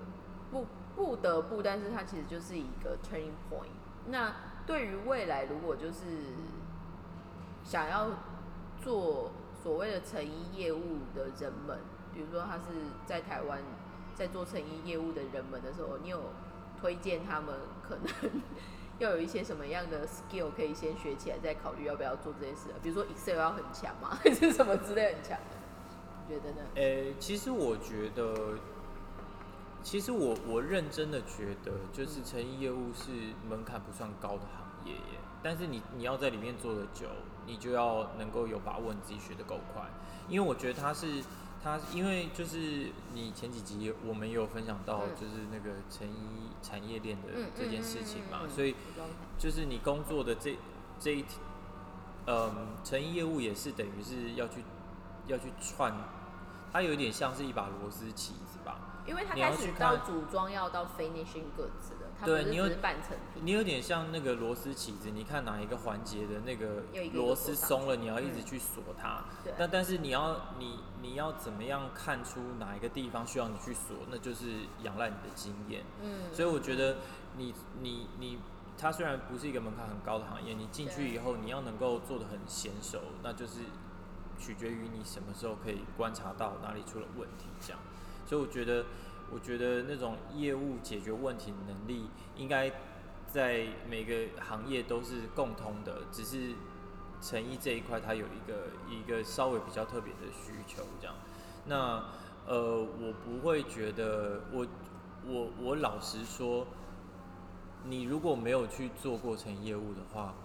不不得不，但是它其实就是一个 turning point。那对于未来，如果就是想要做所谓的成衣业务的人们，比如说他是在台湾在做成衣业务的人们的时候，你有推荐他们可能 要有一些什么样的 skill 可以先学起来，再考虑要不要做这件事？比如说 Excel 要很强吗？还是什么之类很强的？你觉得呢？诶、其实我觉得，其实我我认真的觉得，就是成衣业务是门槛不算高的行业耶。但是你你要在里面做的久，你就要能够有把握你自己学的够快。因为我觉得它是它，因为就是你前几集我们有分享到，嗯就是那个成衣产业链的嗯这件事情嘛，所以就是你工作的这这一，嗯，成衣业务也是等于是要去要去串，它有点像是一把螺丝起。因为他开始去到组装要到 finishing goods 的，它不对你有是只是半成品。你有点像那个螺丝起子，你看哪一个环节的那个螺丝松了，你要一直嗯去锁它。对但但是你要你你要怎么样看出哪一个地方需要你去锁，那就是仰赖你的经验。嗯，所以我觉得你你你，它虽然不是一个门槛很高的行业，你进去以后你要能够做的很娴熟，那就是取决于你什么时候可以观察到哪里出了问题，这样。所以我觉得，我觉得那种业务解决问题能力，应该在每个行业都是共通的，只是成衣这一块它有一个一个稍微比较特别的需求，这样。那呃，我不会觉得我我我老实说，你如果没有去做过成业务的话，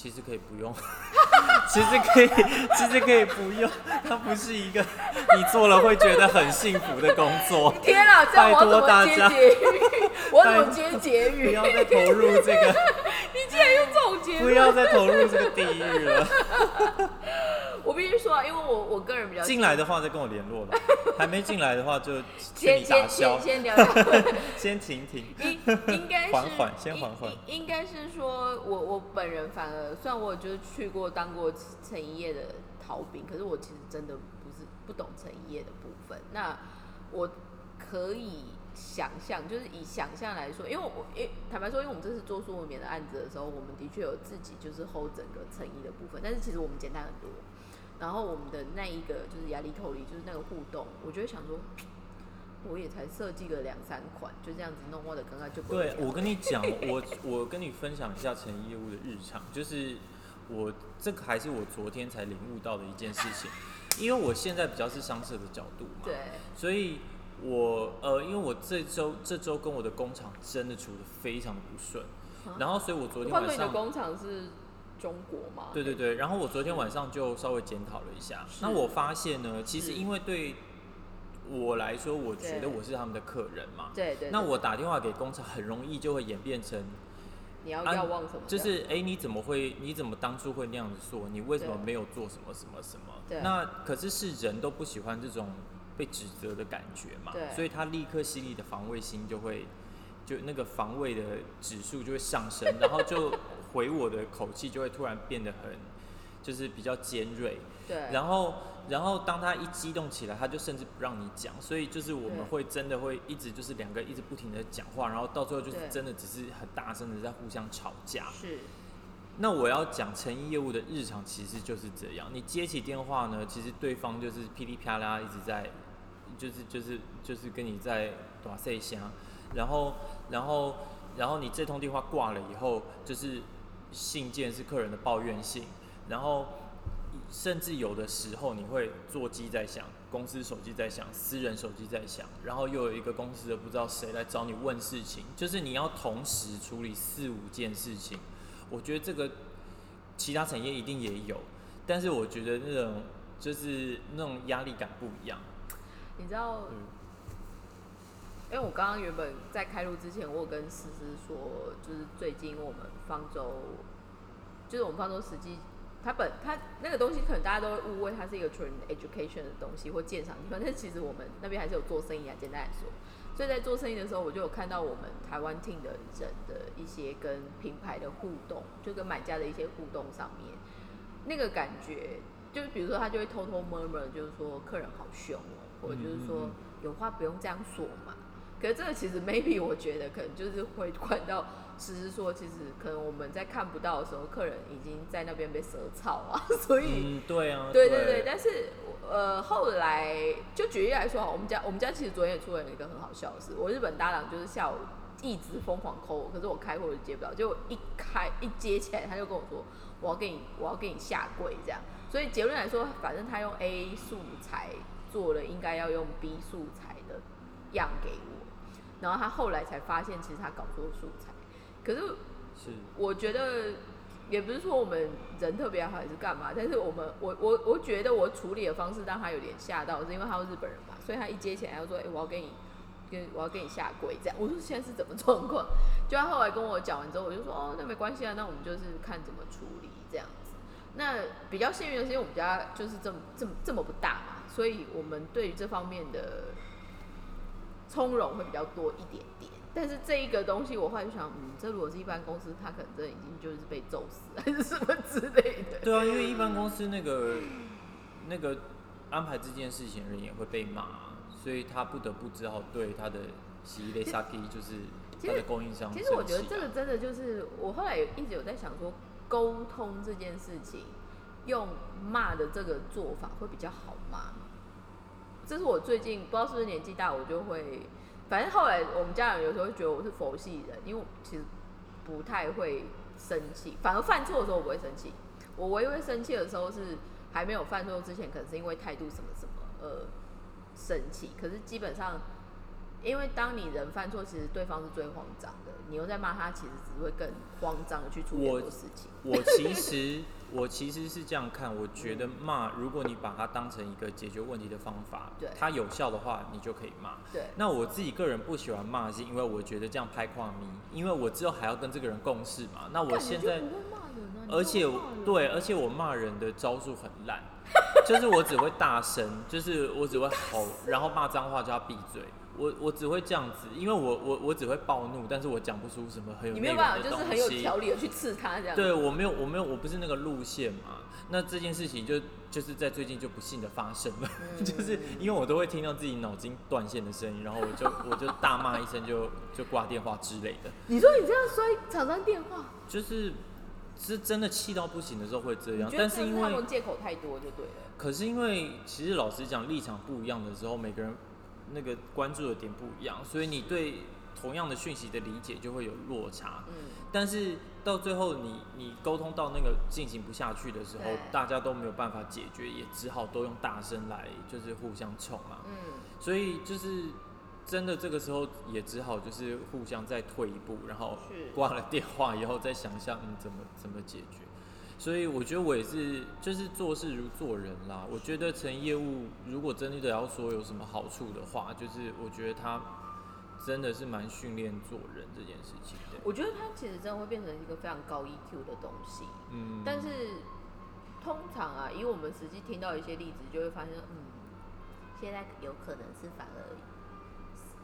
其实可以不用，其实可以，其实可以不用，它不是一个你做了会觉得很幸福的工作。天啊，这样我怎拜托大么接家结语？我要怎么接结语？不要再投入这个，你竟然用这种结不？要再投入这个地狱了。我必须说啊，因为我我个人比较进来的话再跟我联络吧，还没进来的话就先先先，先聊 聊。先停停。应应该是缓缓先应缓缓应应该是说，我我本人反而虽然我就是去过当过成衣业的逃兵，可是我其实真的不是不懂成衣业的部分。那我可以想象，就是以想象来说，因为我坦白说，因为我们这次做苏文棉的案子的时候，我们的确有自己就是 hold 整个成衣的部分，但是其实我们简单很多。然后我们的那一个就是压力透力，就是那个互动，我就会想说，我也才设计了两三款，就这样子弄，我的刚刚就不对，我跟你讲，我我跟你分享一下成衣业务的日常，就是我这个还是我昨天才领悟到的一件事情，因为我现在比较是商社的角度嘛，对，所以我呃，因为我这周这周跟我的工厂真的处的非常的不顺，然后所以我昨天晚上。工厂是中国吗？对对对，然后我昨天晚上就稍微检讨了一下，那我发现呢，其实因为对我来说，我觉得我是他们的客人嘛，对对，对那我打电话给工厂，很容易就会演变成，你要啊要忘什么？就是哎、诶你怎么会，你怎么当初会那样子做？你为什么没有做什么什么什么对？那可是是人都不喜欢这种被指责的感觉嘛，所以他立刻心里的防卫心就会，就那个防卫的指数就会上升，然后就回我的口气就会突然变得很，就是比较尖锐。对，然后，然后当他一激动起来，他就甚至不让你讲，所以就是我们会真的会一直就是两个一直不停的讲话，然后到最后就是真的只是很大声的在互相吵架。是那我要讲成衣业务的日常其实就是这样，你接起电话呢，其实对方就是噼里啪啦一直在，就是就是就是跟你在打碎香，然后然后然后你这通电话挂了以后，就是信件是客人的抱怨信，然后甚至有的时候你会座机在响，公司手机在响，私人手机在响，然后又有一个公司的不知道谁来找你问事情，就是你要同时处理四五件事情。我觉得这个其他产业一定也有，但是我觉得那种就是那种压力感不一样。你知道，嗯因为我刚刚原本在开录之前，我有跟思思说，就是最近我们方舟，就是我们方舟实际，它本它那个东西可能大家都会误会它是一个纯 education 的东西或鉴赏地方，但其实我们那边还是有做生意啊。简单来说，所以在做生意的时候，我就有看到我们台湾 team 的人的一些跟品牌的互动，就跟买家的一些互动上面，那个感觉，就是比如说他就会偷偷 murmur，就是说客人好凶哦、或者就是说有话不用这样说嘛。可是这个其实 maybe 我觉得可能就是会管到，只是说其实可能我们在看不到的时候，客人已经在那边被蛇草啊，所以、嗯，对啊，对对对，但是呃后来就举例来说哈，我们家我们家其实昨天也出了一个很好笑的事，我日本搭档就是下午一直疯狂 call 我，可是我开会我就接不了，结果一开一接起来他就跟我说我要给你我要给你下跪这样，所以结论来说，反正他用 A 素材做了应该要用 B 素材的样给我，然后他后来才发现其实他搞错素材，可是是我觉得也不是说我们人特别好还是干嘛，但是我们我我我觉得我处理的方式让他有点吓到，是因为他是日本人嘛，所以他一接起来要说，哎、我要跟你跟我要跟你下跪这样。我说现在是怎么状况？就他后来跟我讲完之后，我就说哦，那没关系啊，那我们就是看怎么处理这样子。那比较幸运的是，因为我们家就是这么这么这么不大嘛，所以我们对于这方面的从容会比较多一点点。但是这一个东西，我后来就想，嗯，这如果是一般公司，他可能真的已经就是被揍死还是什么之类的。对啊，因为一般公司那个那个安排这件事情的人也会被骂，所以他不得不只好对他的洗衣类 Saki 就是他的供应商、其实我觉得这个真的就是，我后来有一直有在想说，沟通这件事情，用骂的这个做法会比较好吗？这是我最近不知道是不是年纪大，我就会，反正后来我们家人有时候会觉得我是佛系人，因为我其实不太会生气，反而犯错的时候我不会生气。我唯一会生气的时候是还没有犯错之前，可能是因为态度什么什么而生气。可是基本上，因为当你人犯错，其实对方是最慌张的，你又在骂他，其实只会更慌张的去处理很多事情。我其实我其实是这样看，我觉得骂，如果你把它当成一个解决问题的方法对，它有效的话，你就可以骂。对，那我自己个人不喜欢骂，是因为我觉得这样拍跨迷，因为我之后还要跟这个人共事嘛。那我现在而且对，而且我骂人的招数很烂，就是我只会大声，就是我只会吼，然后骂脏话叫他闭嘴。我我只会这样子，因为我我我只会暴怒，但是我讲不出什么很有你没有办法，就是。很有条理的去刺他这样。对我没有，我没有，我不是那个路线嘛。那这件事情就就是在最近就不幸的发生了，嗯 就是因为我都会听到自己脑筋断线的声音，然后我就我就大骂一声就就挂电话之类的，你说你这样摔厂商电话，就是是真的气到不行的时候会这样但是因为们借口太多就对了。可是因为其实老实讲立场不一样的时候，每个人那个关注的点不一样，所以你对同样的讯息的理解就会有落差。嗯，但是到最后你，你沟通到那个进行不下去的时候，大家都没有办法解决，也只好都用大声来，就是互相冲嘛。嗯，所以就是真的这个时候也只好就是互相再退一步，然后挂了电话以后再想一下，嗯，怎么怎么解决。所以我觉得我也是，就是做事如做人啦。我觉得成业务如果真的要说有什么好处的话，就是我觉得他真的是蛮训练做人这件事情的。我觉得他其实真的会变成一个非常高 EQ 的东西，嗯，但是通常啊，以我们实际听到一些例子，就会发现，嗯，现在有可能是反而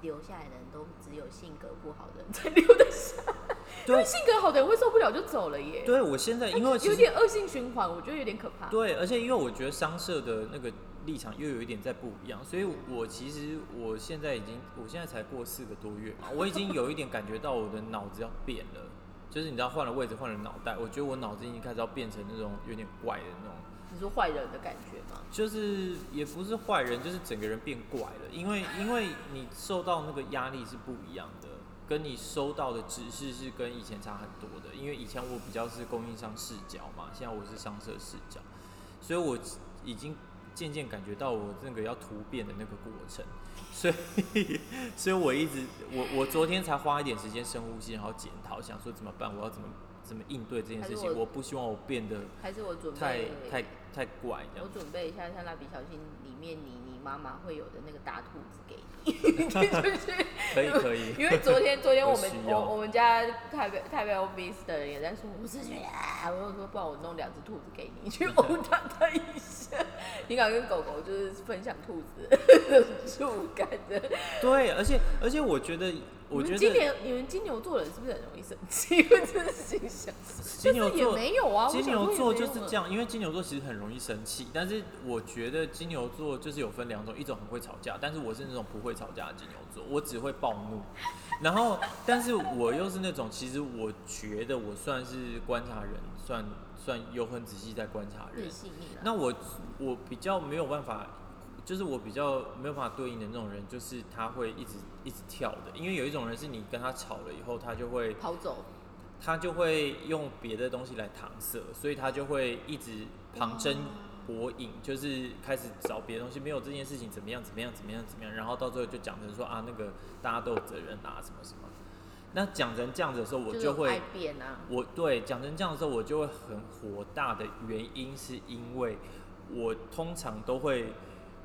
留下来的人都只有性格不好的人才 留得下来，因为对性格好的人会受不了就走了耶。对，我现在因为有点恶性循环，我觉得有点可怕。对，而且因为我觉得商社的那个立场又有一点在不一样，所以我其实我现在已经，我现在才过四个多月嘛，我已经有一点感觉到我的脑子要变了，就是你知道换了位置换了脑袋，我觉得我脑子已经开始要变成那种有点怪的那种。你说坏人的感觉吗？就是也不是坏人，就是整个人变怪了，因为因为你受到那个压力是不一样的，跟你收到的指示是跟以前差很多的。因为以前我比较是供应商视角嘛，现在我是商社视角，所以我已经渐渐感觉到我那个要突变的那个过程，所以所以我一直我我昨天才花一点时间深呼吸，然后检讨，想说怎么办，我要怎么怎么应对这件事情。我我不希望我变得还是我准太备太太怪这样。我准备一下像蜡笔小新里面你你妈妈会有的那个大兔子给你，就是可以可以，因为昨天昨天我们我我们家台北台北 office 的人也在说，我是觉得啊，我就说不然我弄两只兔子给你，去殴打它一下。你敢跟狗狗就是分享兔子的 触感的？对，而且而且我觉得，我你觉得们今年你们金牛座的人是不是很容易生气？我真的心想，就是也金牛座没有啊，金牛座就是这样，因为金牛座其实很容易生气，但是我觉得金牛座就是有分两种，一种很会吵架，但是我是那种不会吵架的金牛座，我只会暴怒。然后，但是我又是那种，其实我觉得我算是观察人，算算有很仔细在观察人。那我我比较没有办法，就是我比较没有办法对应的那种人，就是他会一直一直跳的，因为有一种人是你跟他吵了以后，他就会跑走，他就会用别的东西来搪塞，所以他就会一直旁征博引，就是开始找别的东西，没有这件事情怎么样怎么样怎么样怎么样，然后到最后就讲成说啊那个大家都有责任啊什么什么。那讲成这样子的时候，我就会爱变啊。我对讲成这样的时候，我就会很火大的原因，是因为我通常都会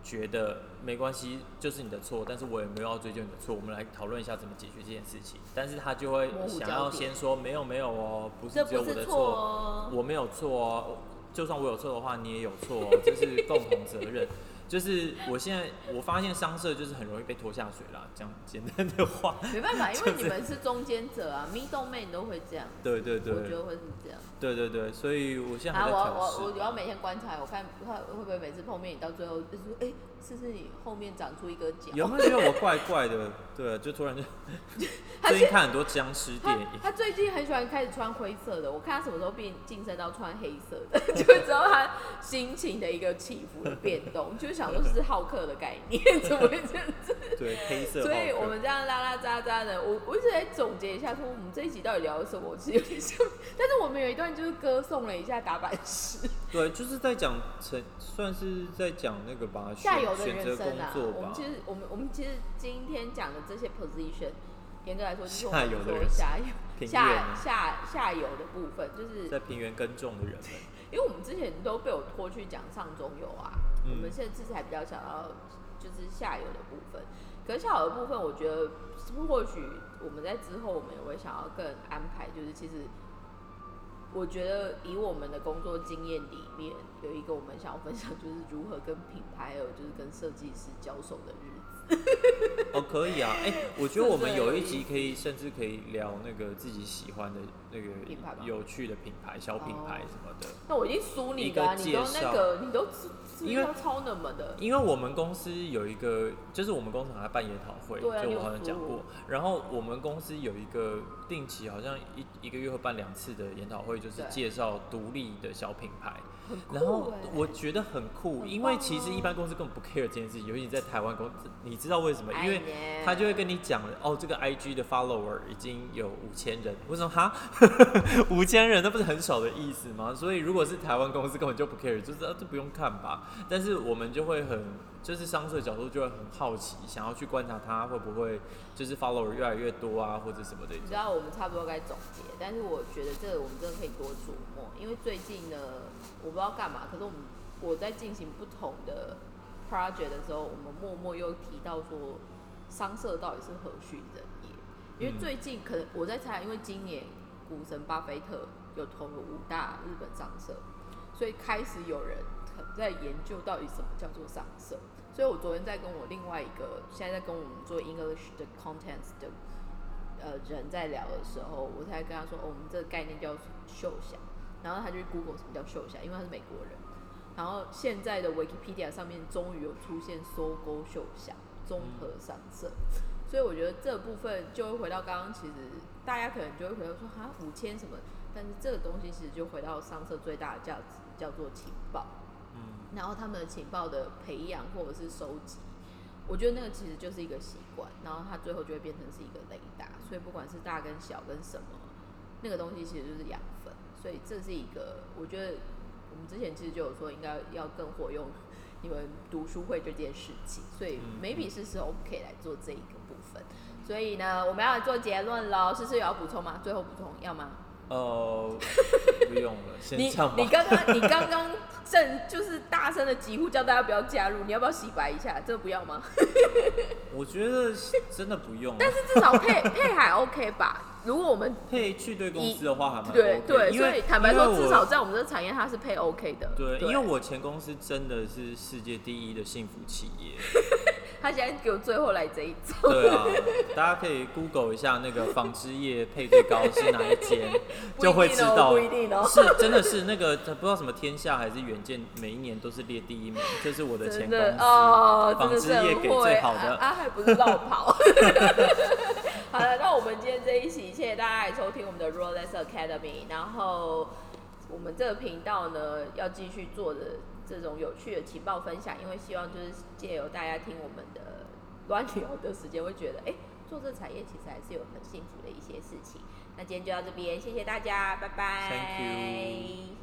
觉得没关系，就是你的错，但是我也没有要追究你的错，我们来讨论一下怎么解决这件事情。但是他就会想要先说没有没有哦，不是只有我的错，哦。我没有错哦，就算我有错的话，你也有错哦，这是共同责任。就是我现在我发现商社就是很容易被拖下水啦，讲简单的话，没办法，因为你们是中间者啊，middle man 都会这样。对对对我觉得会是这样。对对对，所以我现在啊，我。我我要每天观察，我看看会不会每次碰面，你到最后就说，哎、是不是你后面长出一个角？有没有觉得我怪怪的？对，就突然就 他最近看很多僵尸电影，他最近很喜欢开始穿灰色的，我看他什么时候变晋升到穿黑色的，就会知道他心情的一个起伏的变动，就是想说是好客的概念，怎么会这样子？对黑色所以我们这样拉拉扎扎的，我我一直在总结一下，说我们这一集到底聊了什么，其实有点像，但是我们有一段就是歌颂了一下打板师。对，就是在讲成算是在讲那个吧，选 下游的选择工人生啊，我们其。实我们我们其实今天讲的这些 position，严格来说就是我下们说游的人下游下原下下游的部分，就是在平原耕种的人们，因为我们之前都被我拖去讲上中游啊，嗯我们现在这次还比较想要就是下游的部分。可是下游的部分，我觉得或许我们在之后我们也会想要更安排，就是其实我觉得以我们的工作经验里面，有一个我们想要分享，就是如何跟品牌还有就是跟设计师交手的日子。哦，可以啊，哎、我觉得我们有一集可以，甚至可以聊那个自己喜欢的那个品牌吗有趣的品牌、小品牌什么的。那我已经输你了啊、你都那个，你都因为道超冷门的。因为我们公司有一个，就是我们公司好像办研讨会，对啊就我好像讲过。然后我们公司有一个定期，好像一一个月会办两次的研讨会，就是介绍独立的小品牌。然后欸我觉得很酷，很因为其实一般公司根本不 care 这件事情，尤其在台湾公司，你知道为什么？因为哎他就会跟你讲，哦，这个 IG 的 follower 已经有五千人，为什么哈？五千人那不是很少的意思吗？所以如果是台湾公司根本就不 care，就是啊这不用看吧。但是我们就会很，就是商社角度就会很好奇，想要去观察他会不会就是 follower 越来越多啊，或者什么的。你知道我们差不多该总结，但是我觉得这个我们真的可以多琢磨，因为最近呢，我不知道干嘛，可是我们我在进行不同的 project 的时候，我们默默又提到说，商社到底是何许人也？因为嗯最近可能我在猜，因为今年股神巴菲特有投了五大日本商社，所以开始有人在研究到底什么叫做上色。所以我昨天在跟我另外一个现在在跟我们做 English 的 contents 的呃人在聊的时候，我才跟他说，哦，我们这个概念叫秀享，然后他就 Google 什么叫秀享，因为他是美国人。然后现在的 Wikipedia 上面终于有出现搜勾秀享综合上色，所以我觉得这部分就会回到刚刚，其实大家可能就会回到说，哈五千什么，但是这个东西其实就回到上色最大的价值，叫做情报。嗯，然后他们的情报的培养或者是收集，我觉得那个其实就是一个习惯，然后它最后就会变成是一个雷达，所以不管是大跟小跟什么，那个东西其实就是养分，所以这是一个我觉得我们之前其实就有说应该要更活用你们读书会这件事情，所以嗯 maybe 是时候我们可以来做这一个部分。所以呢，我们要来做结论喽。诗诗有要补充吗？最后补充要吗？呃，不用了，先你你。刚刚你刚刚正就是大声的疾呼叫大家不要加入，你要不要洗白一下？这个不要吗？我觉得真的不用。但是至少配配还 OK 吧？如果我们配去对公司的话还蛮对 OK，对，所因为以坦白说，为我至少在我们这个产业它是配 OK 的。对，因为我前公司真的是世界第一的幸福企业。他现在给我最后来这一招。对啊，大家可以 Google 一下那个纺织业配最高是哪一间，就会知道。不一定哦是真的是那个不知道什么天下还是远见，每一年都是列第一名。这是我的前公司，哦，真纺织业给会最好的。啊啊，还不是绕跑。好了，那我们今天这一期，谢谢大家来收听我们的 Rolex Academy。然后我们这个频道呢，要继续做的这种有趣的情报分享，因为希望就是借由大家听我们的乱聊的时间，会觉得哎、做这产业其实还是有很幸福的一些事情。那今天就到这边，谢谢大家，拜拜。Thank you